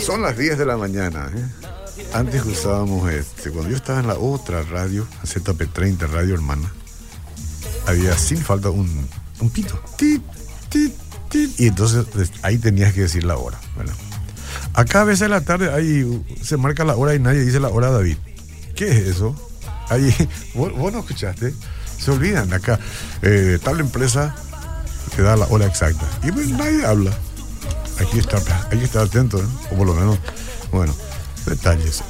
Son las 10 de la mañana. ¿eh? Antes usábamos este. Cuando yo estaba en la otra radio, ZP30 Radio Hermana, había sin falta un, un pito. Tit, tit, tit. Y entonces pues, ahí tenías que decir la hora. Bueno, acá a veces en la tarde ahí se marca la hora y nadie dice la hora, David. ¿Qué es eso? Ahí, vos, vos no escuchaste. Se olvidan acá. Eh, tal empresa te da la hora exacta. Y pues nadie habla. Aquí está, hay que estar atento, ¿eh? o por lo menos, bueno, detalles.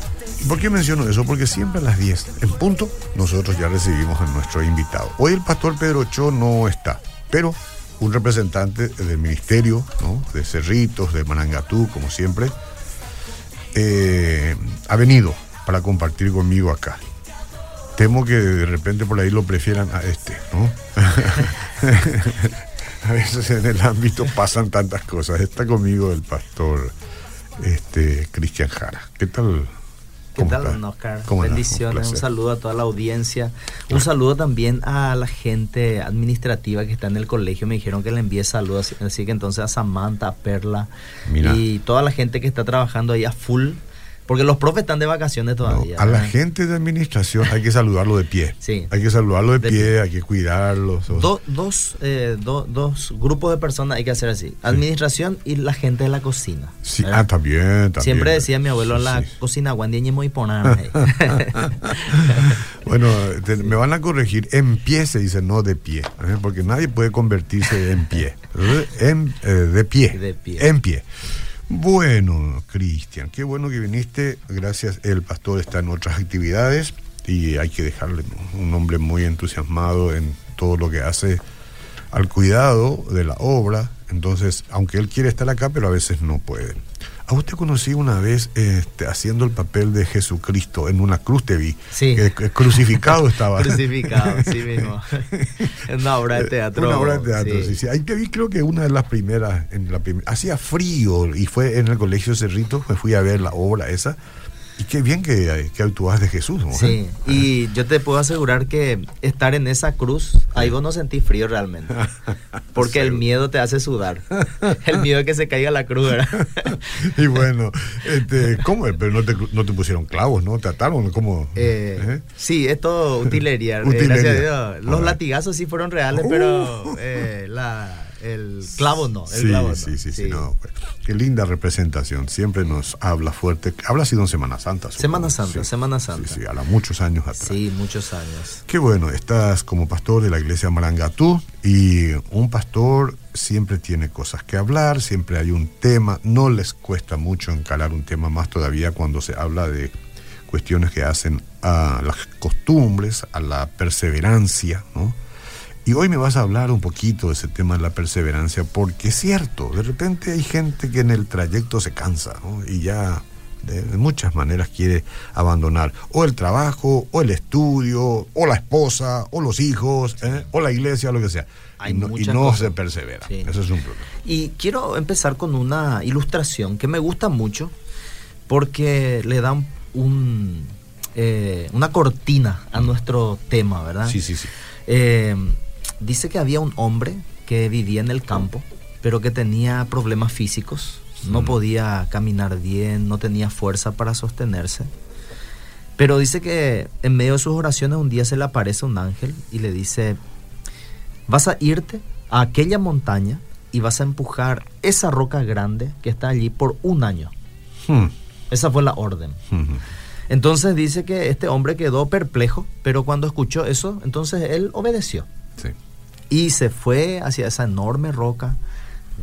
¿Por qué menciono eso? Porque siempre a las 10, en punto, nosotros ya recibimos a nuestro invitado. Hoy el pastor Pedro Cho no está, pero un representante del ministerio, ¿no? de Cerritos, de Manangatú, como siempre, eh, ha venido para compartir conmigo acá. Temo que de repente por ahí lo prefieran a este, ¿no? a veces en el ámbito pasan tantas cosas. Está conmigo el pastor este, Cristian Jara. ¿Qué tal? ¿Qué tal, don Oscar? Bendiciones, un, un, saludo a toda la audiencia. Un saludo también a la gente administrativa que está en el colegio. Me dijeron que le envíe saludos, así que entonces a Samantha, a Perla Mira. y toda la gente que está trabajando ahí a full porque los profes están de vacaciones todavía. No, a la gente de administración hay que saludarlo de pie. Sí. Hay que saludarlo de, De pie, pie. hay que cuidarlos. Do- dos, eh, do- dos grupos de personas hay que hacer así. Administración y la gente de la cocina. Sí, ¿verdad? ah, también, también. Siempre decía mi abuelo Sí, la cocina guandiñe muy. Bueno, te- me van a corregir. En pie se dice, no de pie. ¿eh? Porque nadie puede convertirse en pie. En, eh, de pie. De pie. En pie. Bueno, Cristian, qué bueno que viniste. Gracias. El pastor está en otras actividades y hay que dejarle un hombre muy entusiasmado en todo lo que hace al cuidado de la obra. Entonces, aunque él quiere estar acá, pero a veces no puede. A usted conocí una vez este, haciendo el papel de Jesucristo en una cruz, te vi. Sí. Crucificado estaba. Crucificado, sí mismo. En una obra de teatro. Una obra de teatro, sí. sí. sí. Ahí te vi, creo que una de las primeras, en la prim- hacía frío y fue en el colegio Cerrito, me fui a ver la obra esa. Y qué bien que, que actuabas de Jesús, mujer. Sí, y yo te puedo asegurar que estar en esa cruz, ahí vos no sentís frío realmente. Porque el miedo te hace sudar. El miedo de que se caiga la cruz, ¿verdad? y bueno, este, ¿cómo? Pero no te, no te pusieron clavos, ¿no? Te ataron, ¿cómo? Eh, ¿Eh? Sí, es todo utilería. eh, gracias a Dios. Los latigazos sí fueron reales, Uh. pero eh, la, el clavo no. El Sí, clavo no. sí, sí, sí, no, pues, qué linda representación. Siempre nos habla fuerte. Habla sido en Semana Santa. supongo. Semana Santa. Semana Santa. Sí, sí, a la muchos años atrás. Sí, muchos años. Qué bueno, estás como pastor de la iglesia Marangatú y un pastor siempre tiene cosas que hablar, siempre hay un tema, no les cuesta mucho encarar un tema más todavía cuando se habla de cuestiones que hacen a las costumbres, a la perseverancia, ¿no? Y hoy me vas a hablar un poquito de ese tema de la perseverancia, porque es cierto, de repente hay gente que en el trayecto se cansa, ¿no? Y ya de, de muchas maneras quiere abandonar o el trabajo, o el estudio, o la esposa, o los hijos, ¿eh? o la iglesia, o lo que sea. Hay y no, y no se persevera. Sí. Ese es un problema. Y quiero empezar con una ilustración que me gusta mucho porque le da un, un, eh, una cortina a nuestro tema, ¿verdad? Sí, sí, sí. Eh, dice que había un hombre que vivía en el campo, pero que tenía problemas físicos. No Mm. podía caminar bien, no tenía fuerza para sostenerse. Pero dice que en medio de sus oraciones un día se le aparece un ángel y le dice, vas a irte a aquella montaña y vas a empujar esa roca grande que está allí por un año. Hmm. Esa fue la orden. Hmm. Entonces dice que este hombre quedó perplejo, pero cuando escuchó eso, entonces él obedeció. Sí. Y se fue hacia esa enorme roca,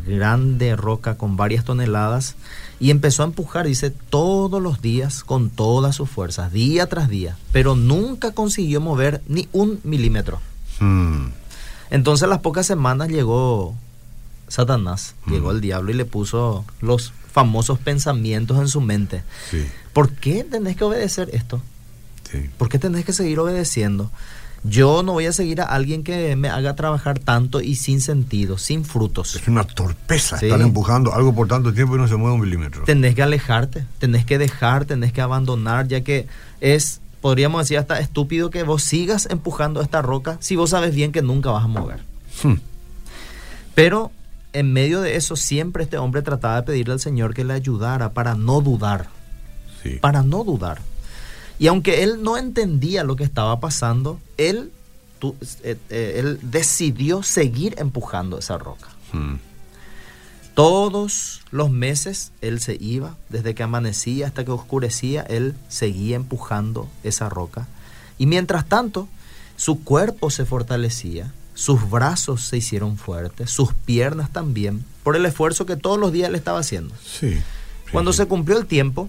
grande roca con varias toneladas, y empezó a empujar, dice, todos los días con todas sus fuerzas, día tras día, pero nunca consiguió mover ni un milímetro. Hmm. Entonces a las pocas semanas llegó Satanás, Mm. llegó el diablo y le puso los famosos pensamientos en su mente. Sí, ¿Por qué tenés que obedecer esto? sí. ¿Por qué tenés que seguir obedeciendo? Yo no voy a seguir a alguien que me haga trabajar tanto y sin sentido, sin frutos. Es una torpeza. Sí. Están empujando algo por tanto tiempo y no se mueve un milímetro. Tenés que alejarte, tenés que dejar, tenés que abandonar, ya que es, podríamos decir, hasta estúpido que vos sigas empujando esta roca si vos sabes bien que nunca vas a mover. Hmm. Pero en medio de eso siempre este hombre trataba de pedirle al Señor que le ayudara para no dudar. Sí. Para no dudar. Y aunque él no entendía lo que estaba pasando, él, tú- eh, eh, él decidió seguir empujando esa roca. Mm. Todos los meses él se iba, desde que amanecía hasta que oscurecía, él seguía empujando esa roca. Y mientras tanto, su cuerpo se fortalecía, sus brazos se hicieron fuertes, sus piernas también, por el esfuerzo que todos los días él estaba haciendo. Sí. sí, Cuando sí. se cumplió el tiempo,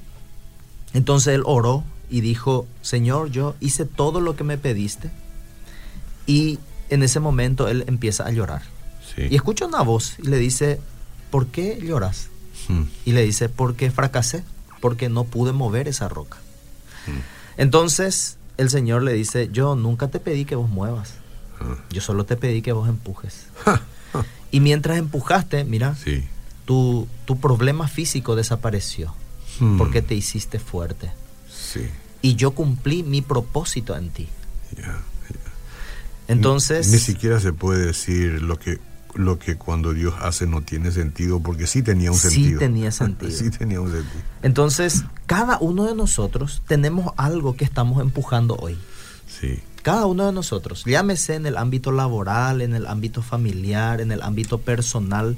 entonces él oró y dijo, Señor, yo hice todo lo que me pediste. Y en ese momento él empieza a llorar. Sí. Y escucha una voz y le dice, ¿por qué lloras? Mm. Y le dice, porque fracasé, porque no pude mover esa roca. Mm. Entonces el Señor le dice, yo nunca te pedí que vos muevas, Ah. yo solo te pedí que vos empujes. Y mientras empujaste, mira, Sí. tu, tu problema físico desapareció, Mm. porque te hiciste fuerte. Sí. Y yo cumplí mi propósito en ti. Entonces, Ni siquiera se puede decir lo que lo que cuando Dios hace no tiene sentido, porque sí tenía un Sí sentido. tenía sentido. sí tenía un sentido. entonces, cada uno de nosotros tenemos algo que estamos empujando hoy. Sí. Cada uno de nosotros, llámese en el ámbito laboral, en el ámbito familiar, en el ámbito personal,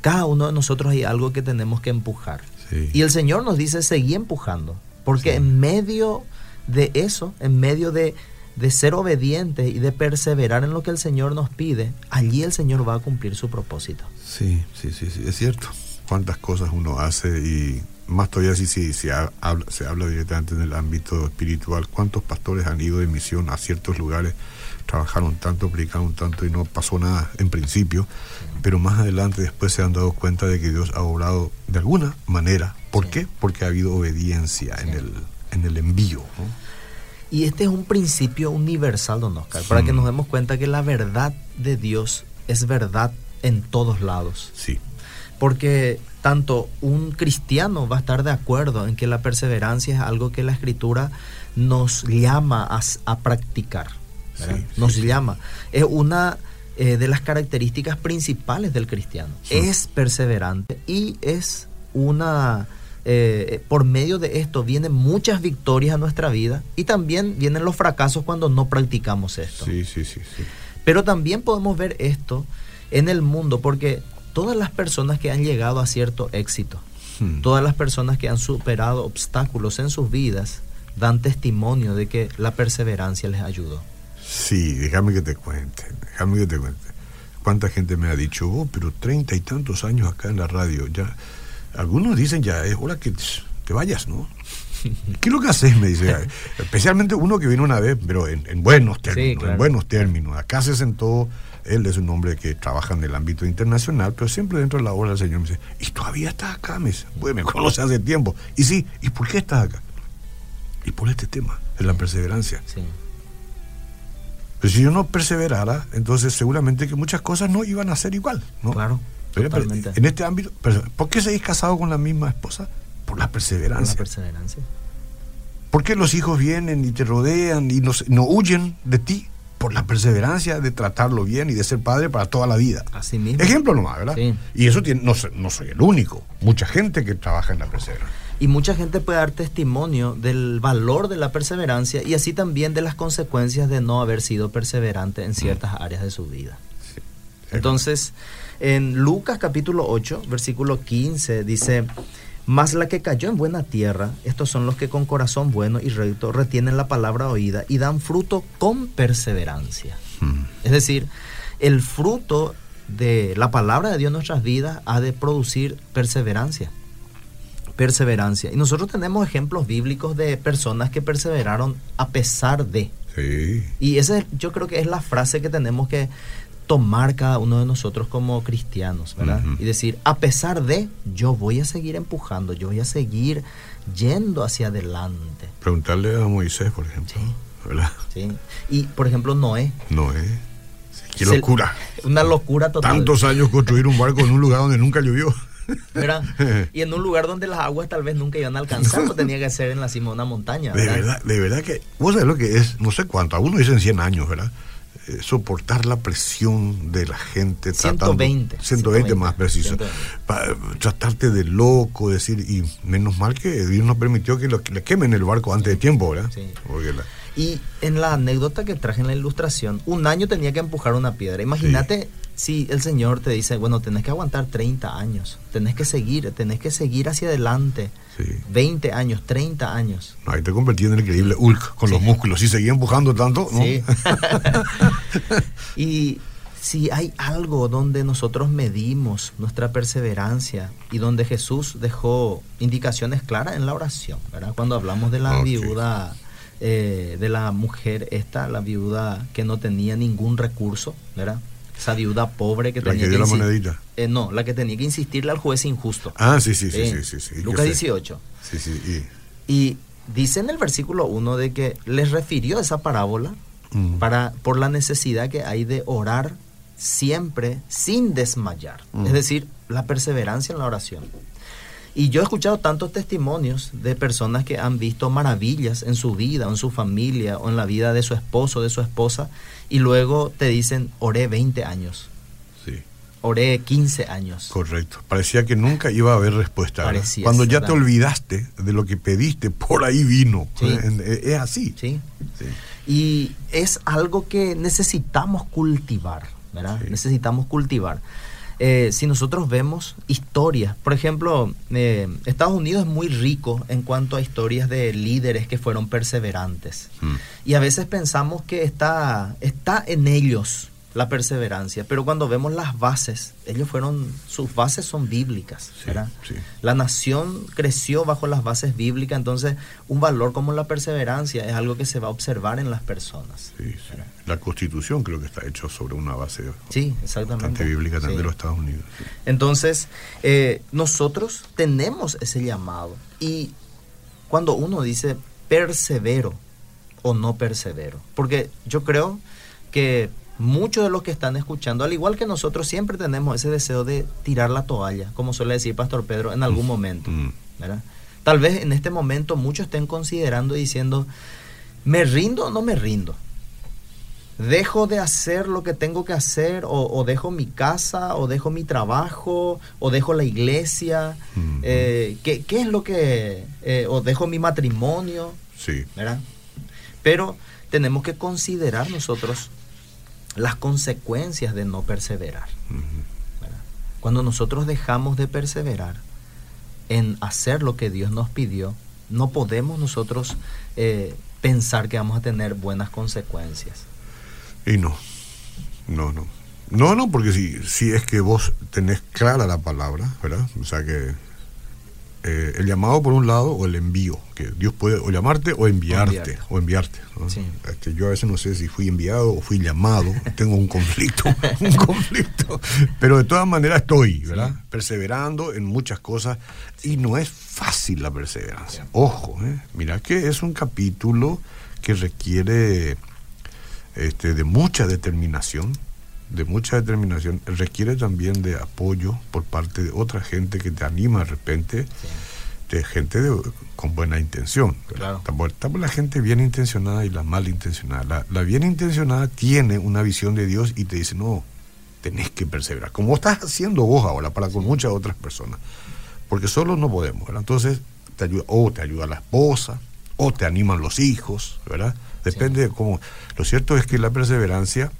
cada uno de nosotros hay algo que tenemos que empujar. Sí. Y el Señor nos dice, seguí empujando, porque Sí. en medio de eso, en medio de, de ser obediente y de perseverar en lo que el Señor nos pide, allí el Señor va a cumplir su propósito. Sí, sí, sí, sí, es cierto. Cuántas cosas uno hace y más todavía si, ha- habla- se habla directamente en el ámbito espiritual. ¿Cuántos pastores han ido de misión a ciertos lugares, trabajaron tanto, predicaron tanto y no pasó nada en principio? Pero más adelante después se han dado cuenta de que Dios ha obrado de alguna manera. ¿Por Sí. qué? Porque ha habido obediencia en, el, en el envío. ¿no? Y este es un principio universal, don Oscar, para Mm. que nos demos cuenta que la verdad de Dios es verdad en todos lados. Sí, Porque tanto un cristiano va a estar de acuerdo en que la perseverancia es algo que la escritura nos llama a, a practicar. Nos sí. llama. Es una eh, de las características principales del cristiano. Sí. Es perseverante y es una... eh, por medio de esto vienen muchas victorias a nuestra vida y también vienen los fracasos cuando no practicamos esto. sí, sí, sí, sí. Pero también podemos ver esto en el mundo, porque todas las personas que han llegado a cierto éxito, Hmm. todas las personas que han superado obstáculos en sus vidas, dan testimonio de que la perseverancia les ayudó. Sí, déjame que te cuente, déjame que te cuente. ¿Cuánta gente me ha dicho, oh, pero treinta y tantos años acá en la radio, ya... Algunos dicen ya, es hora que te vayas, ¿no? ¿Qué es lo que haces? Me dice. Especialmente uno que vino una vez, pero en, en buenos términos, claro. en buenos términos. Acá se sentó, él es un hombre que trabaja en el ámbito internacional, pero siempre dentro de la obra del Señor me dice, ¿y todavía estás acá? Me dice, pues me conoce hace tiempo. Y sí, ¿y por qué estás acá? Y por este tema, es la perseverancia. Sí. Pero si yo no perseverara, entonces seguramente que muchas cosas no iban a ser igual, ¿no? Claro, Pero, en este ámbito, ¿por qué seguís casado con la misma esposa? Por la Por perseverancia. la perseverancia. ¿Por qué los hijos vienen y te rodean y no, no huyen de ti? Por la perseverancia de tratarlo bien y de ser padre para toda la vida. Así mismo. Ejemplo nomás, ¿verdad? Sí. Y eso tiene, no, no soy el único. Mucha gente que trabaja en la perseverancia. Y mucha gente puede dar testimonio del valor de la perseverancia y así también de las consecuencias de no haber sido perseverante en ciertas áreas de su vida. Entonces, en Lucas capítulo 8, versículo 15, dice, mas la que cayó en buena tierra, estos son los que con corazón bueno y recto retienen la palabra oída y dan fruto con perseverancia. Mm. Es decir, el fruto de la palabra de Dios en nuestras vidas ha de producir perseverancia. Perseverancia. Y nosotros tenemos ejemplos bíblicos de personas que perseveraron a pesar de. Sí. Y esa es- yo creo que es la frase que tenemos que tomar cada uno de nosotros como cristianos, ¿verdad? Y decir, a pesar de, yo voy a seguir empujando, yo voy a seguir yendo hacia adelante. Preguntarle a Moisés, por ejemplo. Sí. ¿Verdad? ¿sí? Y, por ejemplo, Noé. No, ¿eh? Qué Se- locura. Una locura total. Tantos años construir un barco en un lugar donde nunca llovió. ¿verdad? Y en un lugar donde las aguas tal vez nunca iban a alcanzar, pues tenía que ser en la cima de una montaña. De ¿verdad? de verdad que, vos sabés lo que es, no sé cuánto, algunos dicen 100 años, ¿verdad? eh, soportar la presión de la gente. 120. 120, más preciso. tratarte de loco, decir, y menos mal que Dios nos permitió que, lo, le quemen el barco antes de tiempo, ¿verdad? Sí. Y en la anécdota que traje en la ilustración, un año tenía que empujar una piedra. Imagínate si el Señor te dice, bueno, tenés que aguantar 30 años, tenés que seguir, tenés que seguir hacia adelante. 20 años, 30 años. ahí te convertí en el increíble Hulk con los músculos. Y seguía empujando tanto, ¿no? Sí. y si hay algo donde nosotros medimos nuestra perseverancia y donde Jesús dejó indicaciones claras en la oración, ¿verdad? Cuando hablamos de la viuda eh, de la mujer esta, la viuda que no tenía ningún recurso, ¿verdad? Esa viuda pobre que la tenía que, dio la monedita. Eh, no, la que tenía que insistirle al juez injusto. Ah, sí, sí, sí, sí, sí, Lucas 18. Sí, sí. Y, y dice en el versículo 1 de que les refirió esa parábola mm. para, por la necesidad que hay de orar siempre sin desmayar. Mm. Es decir, la perseverancia en la oración. Y yo he escuchado tantos testimonios de personas que han visto maravillas en su vida, en su familia, o en la vida de su esposo, de su esposa, y luego te dicen, oré 20 años. Sí. Oré 15 años. Correcto. Parecía que nunca iba a haber respuesta. Cuando ya te olvidaste de lo que pediste, por ahí vino. Es así. Sí. Y es algo que necesitamos cultivar, ¿verdad? Necesitamos cultivar. Eh, si nosotros vemos historias, por ejemplo, eh, Estados Unidos es muy rico en cuanto a historias de líderes que fueron perseverantes. Mm. Y a veces pensamos que está, está en ellos la perseverancia. Pero cuando vemos las bases, ellos fueron, sus bases son bíblicas, La nación creció bajo las bases bíblicas, entonces un valor como la perseverancia es algo que se va a observar en las personas. La constitución creo que está hecha sobre una base sí, exactamente. bíblica también de los Estados Unidos. Entonces, eh, nosotros tenemos ese llamado y cuando uno dice persevero o no persevero, porque yo creo que muchos de los que están escuchando, al igual que nosotros, siempre tenemos ese deseo de tirar la toalla, como suele decir Pastor Pedro, en algún momento. Mm. Tal vez en este momento muchos estén considerando y diciendo, ¿me rindo o no me rindo? ¿Dejo de hacer lo que tengo que hacer? ¿O, dejo mi casa? ¿O dejo mi trabajo? ¿O dejo la iglesia? Mm, eh, ¿qué, es lo que... Eh, ¿O dejo mi matrimonio? Sí. ¿verdad? Pero tenemos que considerar nosotros las consecuencias de no perseverar. Cuando nosotros dejamos de perseverar en hacer lo que Dios nos pidió, no podemos nosotros eh, pensar que vamos a tener buenas consecuencias. Y no, no, no. No, no, porque si, si es que vos tenés clara la palabra, ¿verdad? O sea que eh, el llamado por un lado o el envío, que Dios puede o llamarte o enviarte, o enviarte. Este, yo a veces no sé si fui enviado o fui llamado, tengo un conflicto, un conflicto, pero de todas maneras estoy, ¿verdad? Perseverando en muchas cosas y no es fácil la perseverancia. Ojo, ¿eh? mira que es un capítulo que requiere este, de mucha determinación, de mucha determinación, requiere también de apoyo por parte de otra gente que te anima de repente, de gente con buena intención. Claro. Estamos la gente bien intencionada y la mal intencionada. La, bien intencionada tiene una visión de Dios y te dice, no, tenés que perseverar, como estás haciendo vos ahora para con muchas otras personas, porque solo no podemos. Entonces, te ayuda, o te ayuda la esposa, o te animan los hijos, ¿verdad? Depende de cómo. Lo cierto es que la perseverancia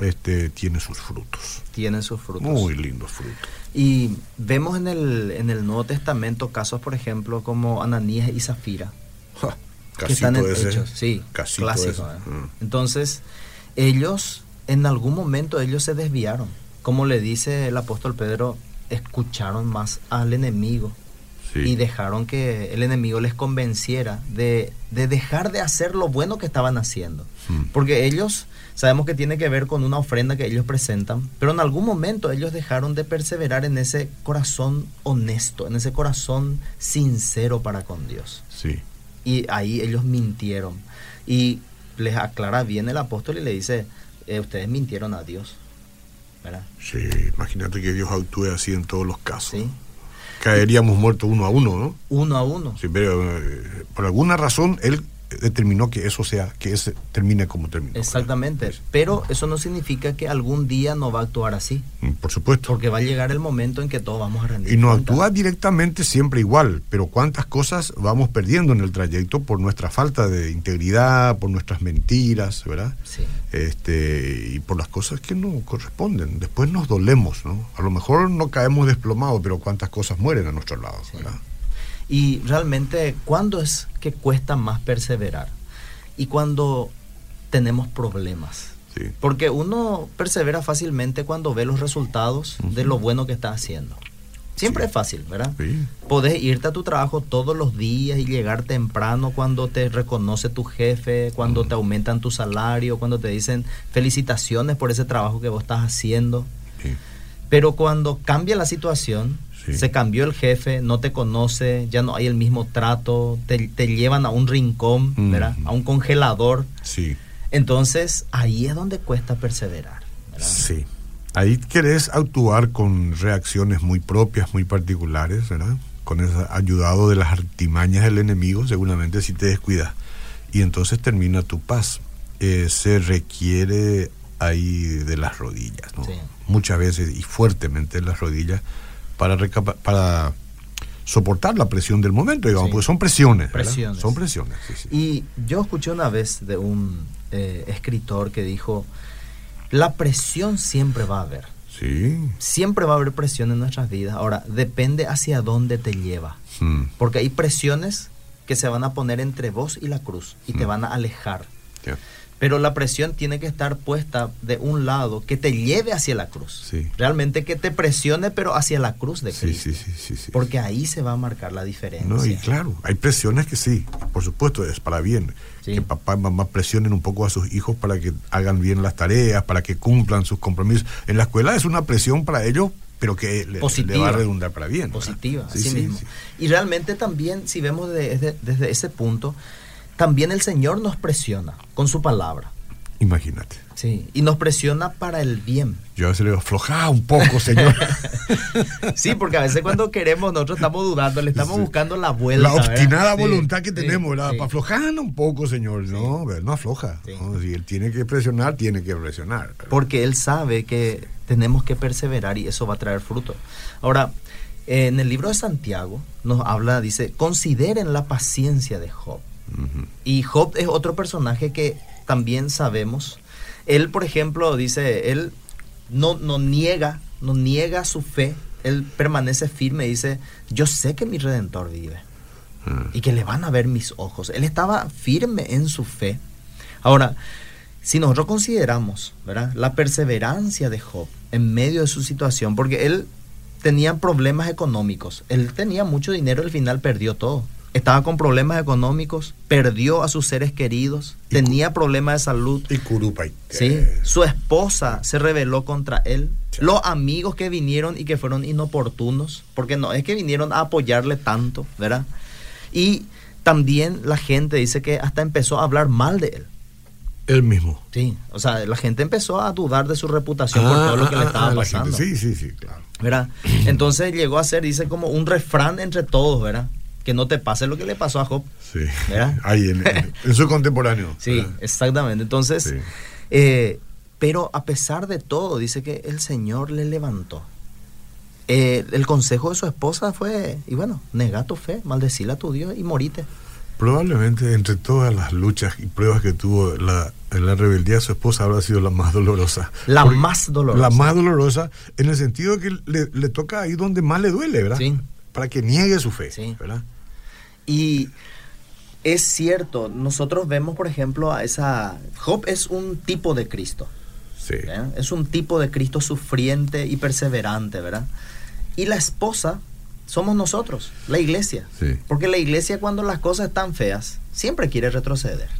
este, tiene sus frutos. Tiene sus frutos. Muy lindos frutos. Y vemos en el, en el Nuevo Testamento casos, por ejemplo, como Ananías y Zafira. que están en hechos, sí, clásicos. ¿eh? Mm. Entonces, ellos, en algún momento, ellos se desviaron. Como le dice el apóstol Pedro, escucharon más al enemigo y dejaron que el enemigo les convenciera de, dejar de hacer lo bueno que estaban haciendo. Hmm. Porque ellos, sabemos que tiene que ver con una ofrenda que ellos presentan, pero en algún momento ellos dejaron de perseverar en ese corazón honesto, en ese corazón sincero para con Dios. Sí. Y ahí ellos mintieron. Y les aclara bien el apóstol y le dice, eh, ustedes mintieron a Dios. ¿verdad? Sí, imagínate que Dios actúe así en todos los casos. Sí caeríamos muertos uno a uno, ¿no? Uno a uno. Sí, pero eh, por alguna razón él determinó que eso sea, que ese termine como terminó. Exactamente, pero eso no significa que algún día no va a actuar así. Mm, por supuesto. Porque va a llegar el momento en que todos vamos a rendir. Y no actúa directamente siempre igual, pero cuántas cosas vamos perdiendo en el trayecto por nuestra falta de integridad, por nuestras mentiras, ¿verdad? Sí. Este, y por las cosas que no corresponden. Después nos dolemos, ¿no? A lo mejor no caemos desplomados, pero cuántas cosas mueren a nuestro lado, ¿verdad? Y realmente, ¿cuándo es que cuesta más perseverar? Y cuando tenemos problemas. Sí. Porque uno persevera fácilmente cuando ve los resultados de lo bueno que está haciendo. Siempre Sí. es fácil, ¿verdad? Sí. Podés irte a tu trabajo todos los días y llegar temprano cuando te reconoce tu jefe, cuando te aumentan tu salario, cuando te dicen felicitaciones por ese trabajo que vos estás haciendo. Pero cuando cambia la situación, Sí. se cambió el jefe, no te conoce, ya no hay el mismo trato, te, te llevan a un rincón, Mm. ¿verdad? A un congelador. Sí. Entonces, ahí es donde cuesta perseverar. ¿verdad? Sí. Ahí querés actuar con reacciones muy propias, muy particulares, ¿verdad? Con ayudado de las artimañas del enemigo, seguramente si te descuidas. Y entonces termina tu paz. Eh, se requiere ahí de las rodillas, ¿no? Sí. Muchas veces y fuertemente de las rodillas para, para soportar la presión del momento, digamos, Sí. porque son presiones. Presiones. Son presiones, sí, sí. Y yo escuché una vez de un eh, escritor que dijo, la presión siempre va a haber. Sí. Siempre va a haber presión en nuestras vidas. Ahora, depende hacia dónde te lleva. Mm, Porque hay presiones que se van a poner entre vos y la cruz y te Mm. van a alejar. ya. Pero la presión tiene que estar puesta de un lado que te lleve hacia la cruz. Sí. Realmente que te presione, pero hacia la cruz de Cristo. sí. Porque ahí se va a marcar la diferencia. No, y claro, hay presiones que sí, por supuesto, es para bien. Que papá y mamá presionen un poco a sus hijos para que hagan bien las tareas, para que cumplan sus compromisos. En la escuela es una presión para ellos, pero que le, le va a redundar para bien. ¿verdad? positiva, Sí, así sí, mismo. sí. Y realmente también, si vemos de- desde, desde ese punto, también el Señor nos presiona con su palabra. Imagínate. Sí, y nos presiona para el bien. Yo a veces le digo, aflojá un poco, señor. Sí, porque a veces cuando queremos, nosotros estamos dudando, le estamos Sí. buscando la vuelta. la obstinada ¿verdad? Sí, voluntad que tenemos, ¿verdad? sí. Para aflojar un poco, señor. No, ver, no afloja. Si él tiene que presionar, tiene que presionar. Porque Él sabe que tenemos que perseverar y eso va a traer fruto. Ahora, en el libro de Santiago nos habla, dice, consideren la paciencia de Job. Y Job es otro personaje que también sabemos. Él, por ejemplo, dice, él no, no niega, no niega su fe. Él permanece firme y dice, yo sé que mi redentor vive Ah. y que le van a ver mis ojos. Él estaba firme en su fe. Ahora, si nosotros consideramos ¿verdad? la perseverancia de Job en medio de su situación, porque él tenía problemas económicos, él tenía mucho dinero, al final perdió todo. Estaba con problemas económicos, perdió a sus seres queridos, Y tenía problemas de salud. Y Curupay. Sí, su esposa se rebeló contra él. Sí. Los amigos que vinieron y que fueron inoportunos, porque no es que vinieron a apoyarle tanto, ¿verdad? Y también la gente dice que hasta empezó a hablar mal de él. él mismo. Sí, o sea, la gente empezó a dudar de su reputación por todo lo que Ah, le ah, estaba ah, gente. pasando. Sí, sí, sí, claro. ¿verdad? Entonces llegó a ser, dice, como un refrán entre todos, ¿verdad? Que no te pase lo que le pasó a Job. Sí. ¿Verdad? Ahí en, en- en su contemporáneo. Sí, ¿verdad? exactamente. Entonces, Sí. eh, pero a pesar de todo, dice que el Señor le levantó. Eh, el consejo de su esposa fue, y bueno, nega tu fe, maldecila a tu Dios y morite. Probablemente entre todas las luchas y pruebas que tuvo la, la rebeldía de su esposa habrá sido la más dolorosa. La Porque- más dolorosa. La más dolorosa en el sentido que le, le toca ahí donde más le duele, ¿verdad? Sí. Para que niegue su fe, Sí. ¿verdad? Y es cierto, nosotros vemos, por ejemplo, a esa... Job es un tipo de Cristo. Sí. ¿verdad? Es un tipo de Cristo sufriente y perseverante, ¿verdad? Y la esposa somos nosotros, la iglesia. Sí. Porque la iglesia cuando las cosas están feas, siempre quiere retroceder.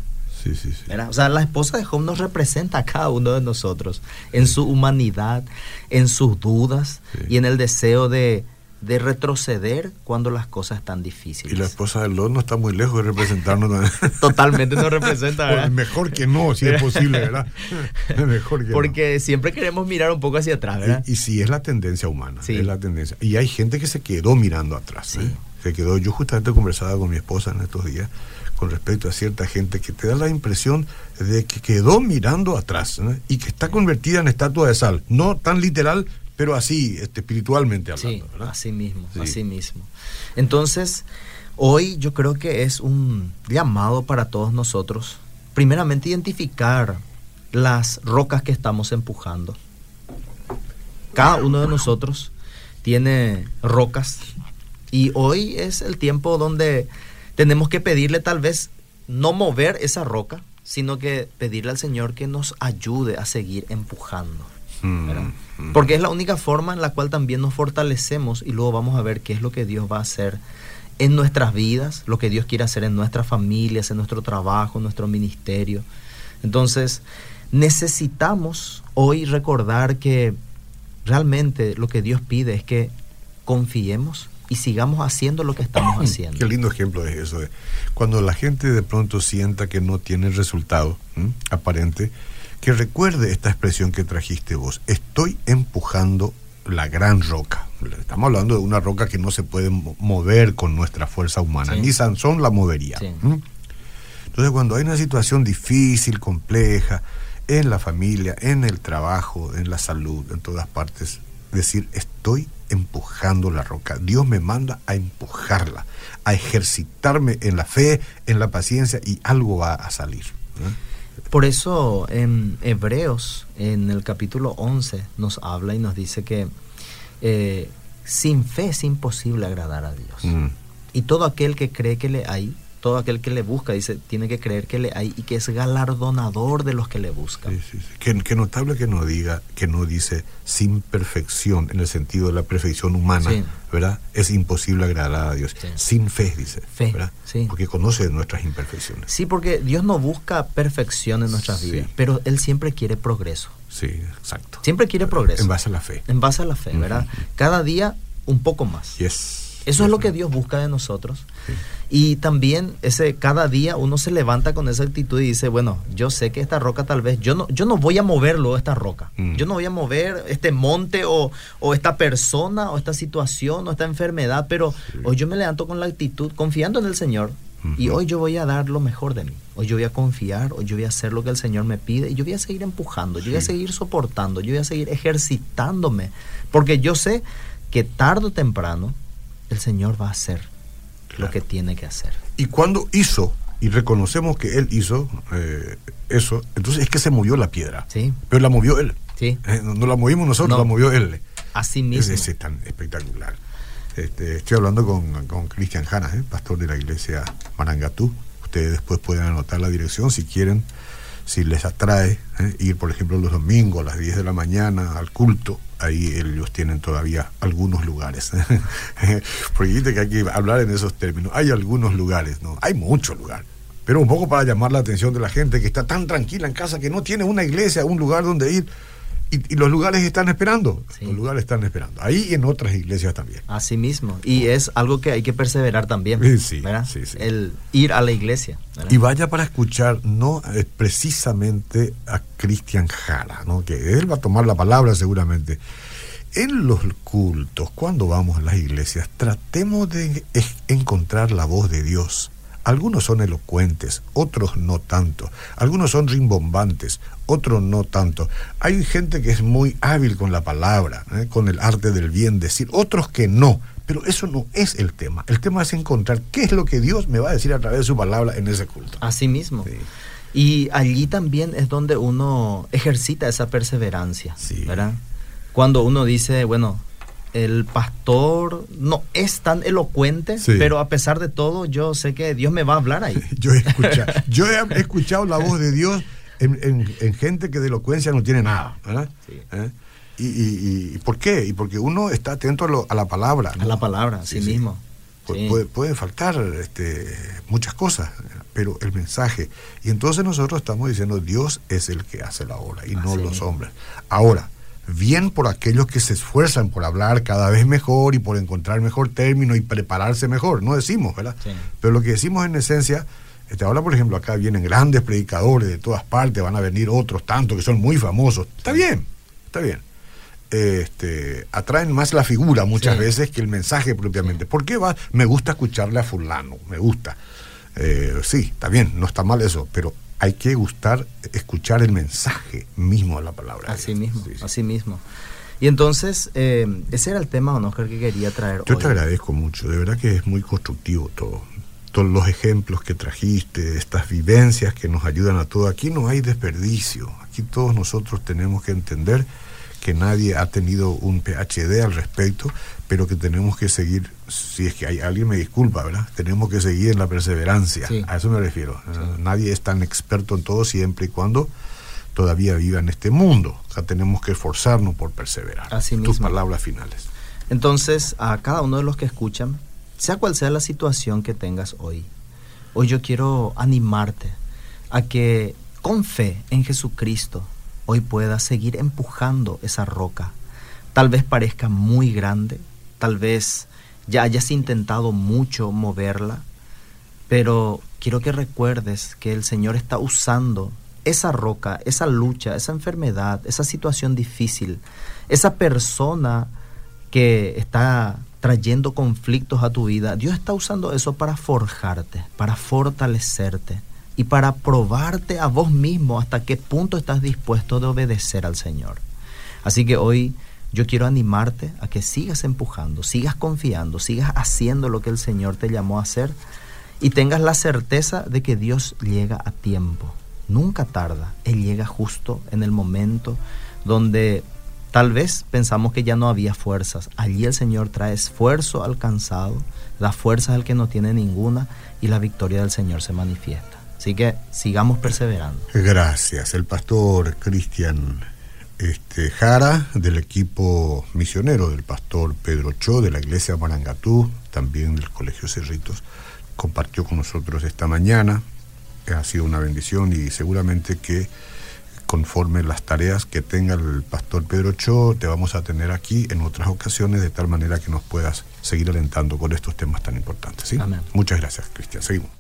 Sí, sí, sí. ¿verdad? O sea, la esposa de Job nos representa a cada uno de nosotros en su humanidad, en sus dudas y en el deseo de, de retroceder cuando las cosas están difíciles. Y la esposa de Lot no está muy lejos de representarnos. Totalmente nos representa, ¿verdad? mejor que no, si es posible, ¿verdad? mejor que no. Porque siempre queremos mirar un poco hacia atrás, ¿verdad? Y, y sí, es la tendencia humana. Sí. Es la tendencia. Y hay gente que se quedó mirando atrás. Sí. ¿eh? Se quedó, yo justamente conversaba con mi esposa en estos días con respecto a cierta gente que te da la impresión de que quedó mirando atrás y que está convertida en estatua de sal. No tan literal, pero así, este, espiritualmente hablando. Sí, así mismo, así mismo. Entonces, hoy yo creo que es un llamado para todos nosotros, primeramente identificar las rocas que estamos empujando. Cada uno de nosotros tiene rocas y hoy es el tiempo donde tenemos que pedirle tal vez no mover esa roca, sino que pedirle al Señor que nos ayude a seguir empujando. Mm, mm. Porque es la única forma en la cual también nos fortalecemos y luego vamos a ver qué es lo que Dios va a hacer en nuestras vidas, lo que Dios quiere hacer en nuestras familias, en nuestro trabajo, en nuestro ministerio. Entonces, necesitamos hoy recordar que realmente lo que Dios pide es que confiemos y sigamos haciendo lo que estamos haciendo. Qué lindo ejemplo es eso. De cuando la gente de pronto sienta que no tiene resultado aparente, que recuerde esta expresión que trajiste vos. Estoy empujando la gran roca. Estamos hablando de una roca que no se puede mover con nuestra fuerza humana. Ni Sansón la movería. Entonces cuando hay una situación difícil, compleja, en la familia, en el trabajo, en la salud, en todas partes, decir, estoy empujando la roca. Dios me manda a empujarla, a ejercitarme en la fe, en la paciencia y algo va a salir. Por eso en Hebreos, en el capítulo 11, nos habla y nos dice que eh, sin fe es imposible agradar a Dios. Mm. Y todo aquel que cree que le hay, todo aquel que le busca, dice, tiene que creer que le hay y que es galardonador de los que le buscan. Sí, Qué, notable que no diga, que no dice sin perfección, en el sentido de la perfección humana, ¿verdad? Es imposible agradar a Dios. Sin fe, dice. Fe, ¿verdad? Porque conoce nuestras imperfecciones. Sí, porque Dios no busca perfección en nuestras vidas, pero Él siempre quiere progreso. Sí, exacto. Siempre quiere progreso. En base a la fe. En base a la fe, ¿verdad? Cada día un poco más. Yes. Eso es lo que Dios busca de nosotros. Y también ese cada día uno se levanta con esa actitud y dice, bueno, yo sé que esta roca tal vez, yo no, yo no voy a moverlo, esta roca. Mm. Yo no voy a mover este monte o, esta persona o esta situación o esta enfermedad, pero hoy yo me levanto con la actitud confiando en el Señor. Y hoy yo voy a dar lo mejor de mí. Hoy yo voy a confiar, hoy yo voy a hacer lo que el Señor me pide y yo voy a seguir empujando, yo voy a seguir soportando, yo voy a seguir ejercitándome. Porque yo sé que tarde o temprano el Señor va a hacer lo que tiene que hacer. Y cuando hizo, y reconocemos que Él hizo eh, eso, entonces es que se movió la piedra. Sí. Pero la movió Él. Sí. Eh, no, la movimos nosotros, la movió Él. Así mismo. Es, es tan espectacular. Este, estoy hablando con Cristian Jana, ¿eh? pastor de la iglesia Marangatú. Ustedes después pueden anotar la dirección si quieren, si les atrae ir, por ejemplo, los domingos a las 10 de la mañana al culto ahí ellos tienen todavía algunos lugares. Porque dijiste que hay que hablar en esos términos. Hay algunos lugares, ¿no? Hay muchos lugares. Pero un poco para llamar la atención de la gente que está tan tranquila en casa que no tiene una iglesia, un lugar donde ir. Y, los lugares están esperando. Los lugares están esperando. Ahí y en otras iglesias también. Así mismo. Y es algo que hay que perseverar también. Sí, sí, sí, El ir a la iglesia. Y vaya para escuchar, no eh, precisamente a Cristian Jara, ¿no? que él va a tomar la palabra seguramente. En los cultos, cuando vamos a las iglesias, tratemos de encontrar la voz de Dios algunos son elocuentes, otros no tanto. Algunos son rimbombantes, otros no tanto. Hay gente que es muy hábil con la palabra, ¿eh? con el arte del bien decir, otros que no. Pero eso no es el tema. El tema es encontrar qué es lo que Dios me va a decir a través de su palabra en ese culto. Así mismo. Y allí también es donde uno ejercita esa perseverancia, ¿verdad? Cuando uno dice, bueno, el pastor no es tan elocuente, pero a pesar de todo, yo sé que Dios me va a hablar ahí. yo, he escuchado, yo he escuchado la voz de Dios en, gente que de elocuencia no tiene nada. ¿verdad? ¿Eh? Y, por qué? Y porque uno está atento a, la palabra. A la palabra, sí, mismo. Puede, puede, faltar este, muchas cosas, pero el mensaje. Y entonces nosotros estamos diciendo, Dios es el que hace la obra y no los hombres. Ahora, bien por aquellos que se esfuerzan por hablar cada vez mejor y por encontrar mejor término y prepararse mejor, no decimos, ¿verdad? Pero lo que decimos en esencia, este, ahora por ejemplo acá vienen grandes predicadores de todas partes, van a venir otros tantos que son muy famosos, está bien, está bien. este, atraen más la figura muchas Sí. veces que el mensaje propiamente. ¿Por qué va? Me gusta escucharle a fulano, me gusta. Eh, sí, está bien, no está mal eso, pero hay que gustar escuchar el mensaje mismo de la palabra. Así Dios. mismo, Sí, sí. así mismo. Y entonces, eh, ese era el tema, don Oscar, que quería traer Yo hoy. te agradezco mucho, de verdad que es muy constructivo todo. Todos los ejemplos que trajiste, estas vivencias que nos ayudan a todos. Aquí no hay desperdicio. Aquí todos nosotros tenemos que entender que nadie ha tenido un PhD al respecto, pero que tenemos que seguir, si es que hay alguien me disculpa, ¿verdad? Tenemos que seguir en la perseverancia. Sí. A eso me refiero. Eh, Nadie es tan experto en todo siempre y cuando todavía viva en este mundo. O sea, tenemos que esforzarnos por perseverar. Así Tus mismo. palabras finales. Entonces, a cada uno de los que escuchan, sea cual sea la situación que tengas hoy, hoy yo quiero animarte a que con fe en Jesucristo hoy puedas seguir empujando esa roca. Tal vez parezca muy grande, tal vez ya hayas intentado mucho moverla, pero quiero que recuerdes que el Señor está usando esa roca, esa lucha, esa enfermedad, esa situación difícil, esa persona que está trayendo conflictos a tu vida, Dios está usando eso para forjarte, para fortalecerte y para probarte a vos mismo hasta qué punto estás dispuesto de obedecer al Señor. Así que hoy yo quiero animarte a que sigas empujando, sigas confiando, sigas haciendo lo que el Señor te llamó a hacer y tengas la certeza de que Dios llega a tiempo. Nunca tarda, Él llega justo en el momento donde tal vez pensamos que ya no había fuerzas. Allí el Señor trae esfuerzo alcanzado, da fuerzas al que no tiene ninguna y la victoria del Señor se manifiesta. Así que sigamos perseverando. Gracias. El pastor Cristian este, Jara, del equipo misionero del pastor Pedro Cho, de la iglesia Marangatú, también del Colegio Cerritos, compartió con nosotros esta mañana. Ha sido una bendición y seguramente que conforme las tareas que tenga el pastor Pedro Cho, te vamos a tener aquí en otras ocasiones de tal manera que nos puedas seguir alentando con estos temas tan importantes. ¿sí? Amén. Muchas gracias, Cristian. Seguimos.